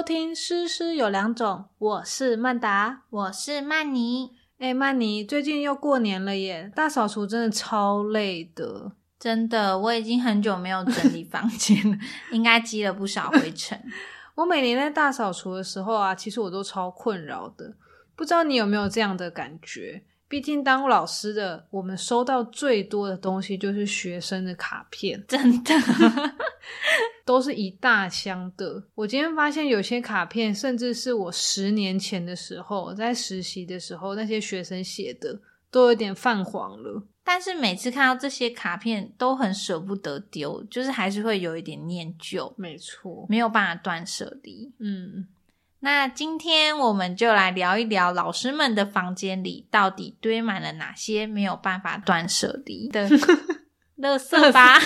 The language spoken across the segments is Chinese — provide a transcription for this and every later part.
收听《诗诗有两种》，我是曼达，我是曼妮。哎，曼妮，最近又过年了耶，大扫除真的超累的，真的，我已经很久没有整理房间了，应该积了不少灰尘。我每年在大扫除的时候啊，其实我都超困扰的，不知道你有没有这样的感觉？毕竟当老师的，我们收到最多的东西就是学生的卡片，真的 都是一大箱的。我今天发现有些卡片，甚至是我十年前的时候在实习的时候，那些学生写的都有点泛黄了。但是每次看到这些卡片，都很舍不得丢，就是还是会有一点念旧。没错，没有办法断舍离。嗯。那今天我们就来聊一聊老师们的房间里到底堆满了哪些没有办法断舍离的 垃圾吧。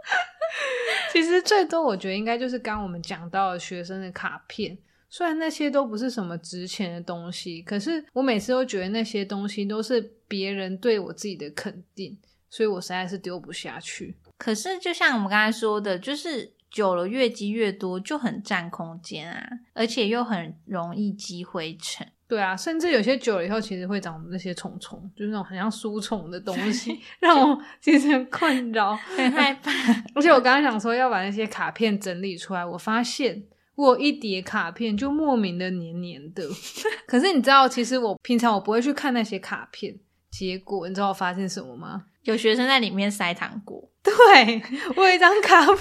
其实最多我觉得应该就是刚我们讲到的学生的卡片，虽然那些都不是什么值钱的东西，可是我每次都觉得那些东西都是别人对我自己的肯定，所以我实在是丢不下去。可是就像我们刚才说的，就是。久了越积越多，就很占空间啊，而且又很容易积灰尘。对啊，甚至有些久了以后，其实会长那些虫虫，就是那种很像书虫的东西，让我其实很困扰，很害怕。而且我刚刚想说要把那些卡片整理出来，我发现我一叠卡片就莫名的黏黏的。可是你知道，其实我平常我不会去看那些卡片，结果你知道我发现什么吗？有学生在里面塞糖果。对我有一张卡片。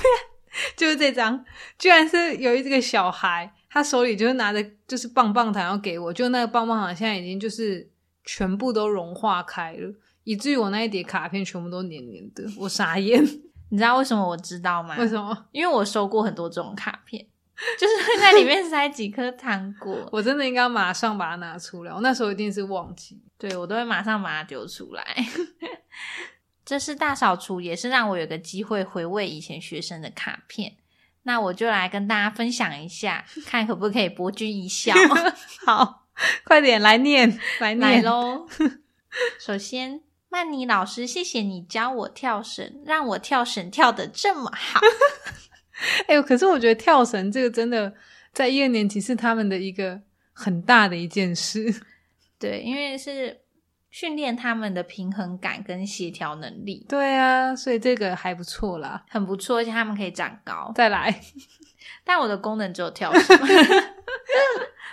就是这张，居然是有一个小孩，他手里就是拿着就是棒棒糖要给我，就那个棒棒糖现在已经就是全部都融化开了，以至于我那一叠卡片全部都黏黏的，我傻眼。你知道为什么我知道吗？为什么？因为我收过很多这种卡片，就是会在里面塞几颗糖果。我真的应该马上把它拿出来，我那时候一定是忘记，对我都会马上把它丢出来。这是大扫除，也是让我有个机会回味以前学生的卡片。那我就来跟大家分享一下，看可不可以博君一笑。好，快点来念，来念喽。首先，曼妮老师，谢谢你教我跳绳，让我跳绳跳的这么好。哎呦，可是我觉得跳绳这个真的在一二年级是他们的一个很大的一件事。对，因为是。训练他们的平衡感跟协调能力。对啊，所以这个还不错啦，很不错，而且他们可以长高。再来，但我的功能只有跳绳。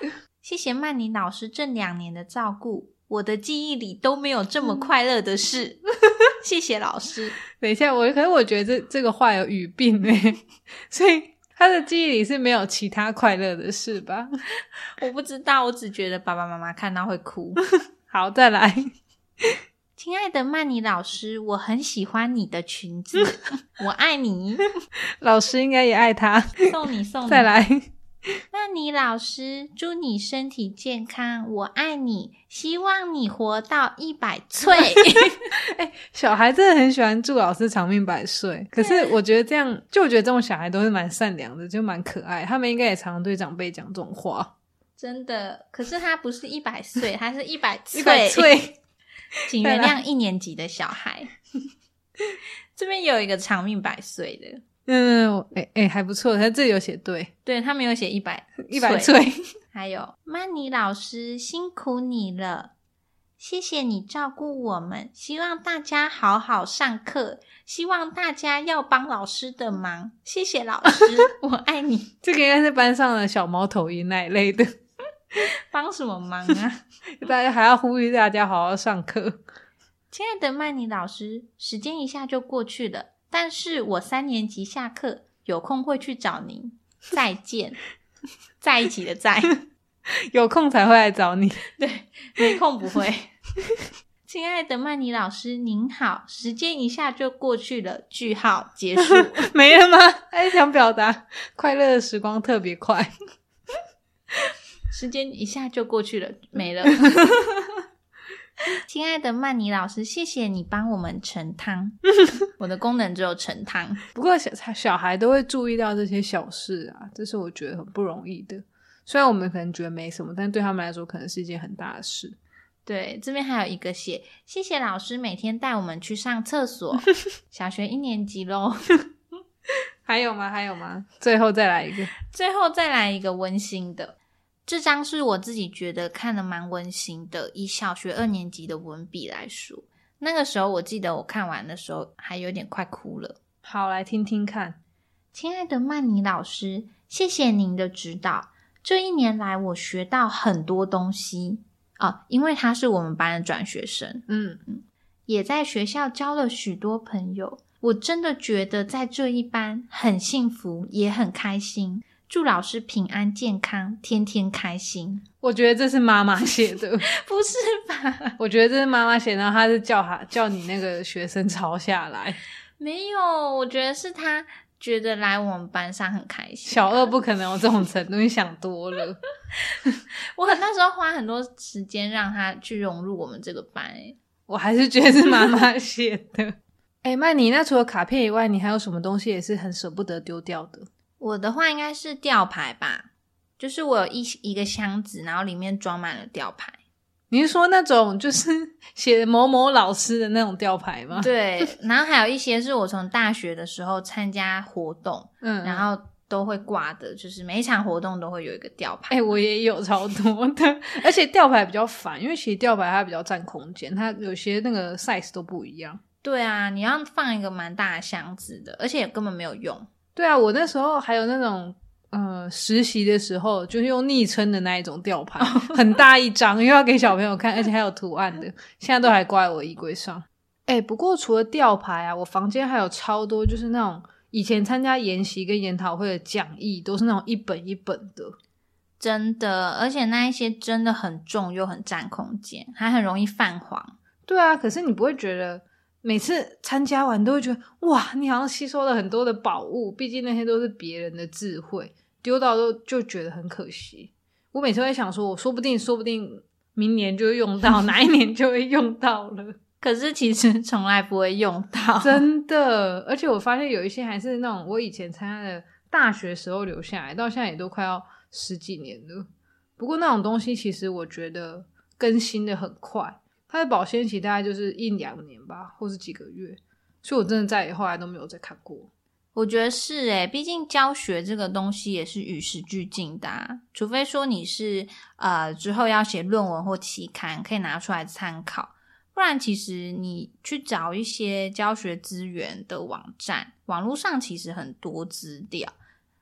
谢谢曼妮老师这两年的照顾，我的记忆里都没有这么快乐的事。谢谢老师。等一下，我可是我觉得这这个话有语病哎，所以他的记忆里是没有其他快乐的事吧？我不知道，我只觉得爸爸妈妈看到会哭。好，再来，亲爱的曼妮老师，我很喜欢你的裙子，我爱你。老师应该也爱他，送你送。再来，曼妮老师，祝你身体健康，我爱你，希望你活到一百岁。哎，小孩真的很喜欢祝老师长命百岁。可是我觉得这样，就我觉得这种小孩都是蛮善良的，就蛮可爱。他们应该也常常对长辈讲这种话。真的，可是他不是一百岁，他是一百 岁。一百岁，请原谅一年级的小孩。这边有一个长命百岁的，嗯，哎哎，还不错，他这里有写对，对他没有写一百 一百岁。还有曼妮老师辛苦你了，谢谢你照顾我们，希望大家好好上课，希望大家要帮老师的忙，谢谢老师，我爱你。这个应该是班上的小猫头鹰那一类的。帮什么忙啊？大家还要呼吁大家好好上课。亲爱的曼妮老师，时间一下就过去了，但是我三年级下课有空会去找您。再见，在一起的在，有空才会来找你。对，没空不会。亲爱的曼妮老师，您好，时间一下就过去了。句号结束，没了吗？还想表达快乐的时光特别快。时间一下就过去了，没了。亲爱的曼妮老师，谢谢你帮我们盛汤。我的功能只有盛汤，不过小小孩都会注意到这些小事啊，这是我觉得很不容易的。虽然我们可能觉得没什么，但对他们来说可能是一件很大的事。对，这边还有一个写，谢谢老师每天带我们去上厕所。小学一年级喽。还有吗？还有吗？最后再来一个。最后再来一个温馨的，这张是我自己觉得看的蛮温馨的。以小学二年级的文笔来说，那个时候我记得我看完的时候还有点快哭了。好，来听听看。亲爱的曼妮老师，谢谢您的指导。这一年来，我学到很多东西啊，因为他是我们班的转学生，嗯，也在学校交了许多朋友。我真的觉得在这一班很幸福，也很开心。祝老师平安健康，天天开心。我觉得这是妈妈写的，不是吧？我觉得这是妈妈写的，然后她是叫他叫你那个学生抄下来。没有，我觉得是他觉得来我们班上很开心。小二不可能有这种程度，你想多了。我很那时候花很多时间让他去融入我们这个班、欸，我还是觉得是妈妈写的。哎、曼妮，那除了卡片以外，你还有什么东西也是很舍不得丢掉的？我的话应该是吊牌吧，就是我有一一个箱子，然后里面装满了吊牌。你是说那种就是 写某某老师的那种吊牌吗？，对，然后还有一些是我从大学的时候参加活动，嗯然后都会挂的，就是每一场活动都会有一个吊牌。哎、我也有超多的，而且吊牌比较烦，因为其实吊牌它比较占空间，它有些那个 size 都不一样。对啊，你要放一个蛮大的箱子的，而且根本没有用。对啊，我那时候还有那种呃实习的时候，就是用昵称的那一种吊牌，很大一张，又要给小朋友看，而且还有图案的，现在都还挂在我衣柜上。哎、不过除了吊牌啊，我房间还有超多，就是那种以前参加研习跟研讨会的讲义，都是那种一本一本的。真的，而且那一些真的很重又很占空间，还很容易泛黄。对啊，可是你不会觉得每次参加完都会觉得哇，你好像吸收了很多的宝物，毕竟那些都是别人的智慧，丢到都就觉得很可惜。我每次会想说，我说不定说不定明年就会用到，哪一年就会用到了，可是其实从来不会用到，真的。而且我发现有一些还是那种我以前参加的大学时候留下来，到现在也都快要十几年了。不过那种东西其实我觉得更新的很快，它的保鲜期大概就是一两年吧，或是几个月，所以我真的再也后来都没有再看过。我觉得是诶，毕竟教学这个东西也是与时俱进的、啊，除非说你是呃之后要写论文或期刊，可以拿出来参考，不然其实你去找一些教学资源的网站，网络上其实很多资料，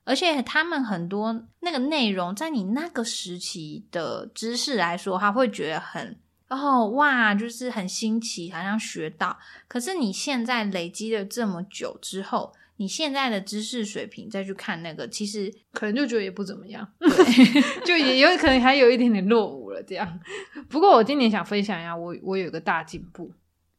而且他们很多那个内容，在你那个时期的知识来说，他会觉得很。哦哇，就是很新奇，好像学到。可是你现在累积了这么久之后，你现在的知识水平再去看那个，其实可能就觉得也不怎么样，就也有可能还有一点点落伍了这样。不过我今年想分享一下，我我有一个大进步，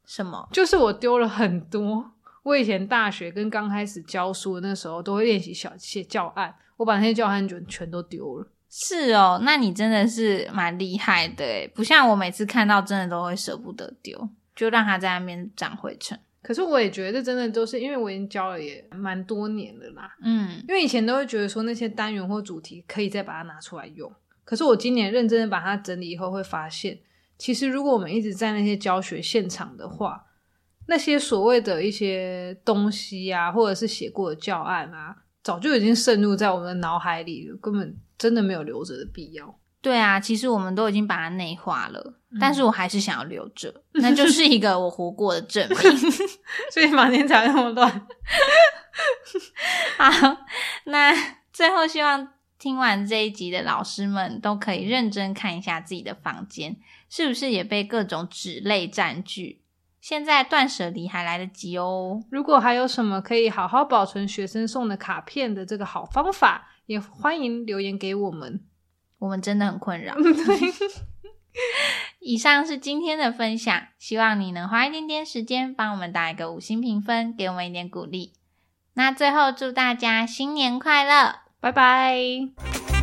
什么就是我丢了很多。我以前大学跟刚开始教书的那时候，都会练习小写教案，我把那些教案就全都丢了。是哦？那你真的是蛮厉害的诶，不像我每次看到真的都会舍不得丢，就让它在那边长灰尘。可是我也觉得真的都是因为我已经教了也蛮多年的啦。嗯，因为以前都会觉得说那些单元或主题可以再把它拿出来用，可是我今年认真的把它整理以后，会发现其实如果我们一直在那些教学现场的话，那些所谓的一些东西啊，或者是写过的教案啊，早就已经渗入在我们的脑海里了，根本真的没有留着的必要。对啊，其实我们都已经把它内化了，但是我还是想要留着，那就是一个我活过的证明。所以房间才那么乱。好，那最后希望听完这一集的老师们都可以认真看一下自己的房间，是不是也被各种纸类占据？现在断舍离还来得及哦。如果还有什么可以好好保存学生送的卡片的这个好方法，也欢迎留言给我们。我们真的很困扰。以上是今天的分享，希望你能花一点点时间帮我们打一个五星评分，给我们一点鼓励。那最后祝大家新年快乐！拜拜。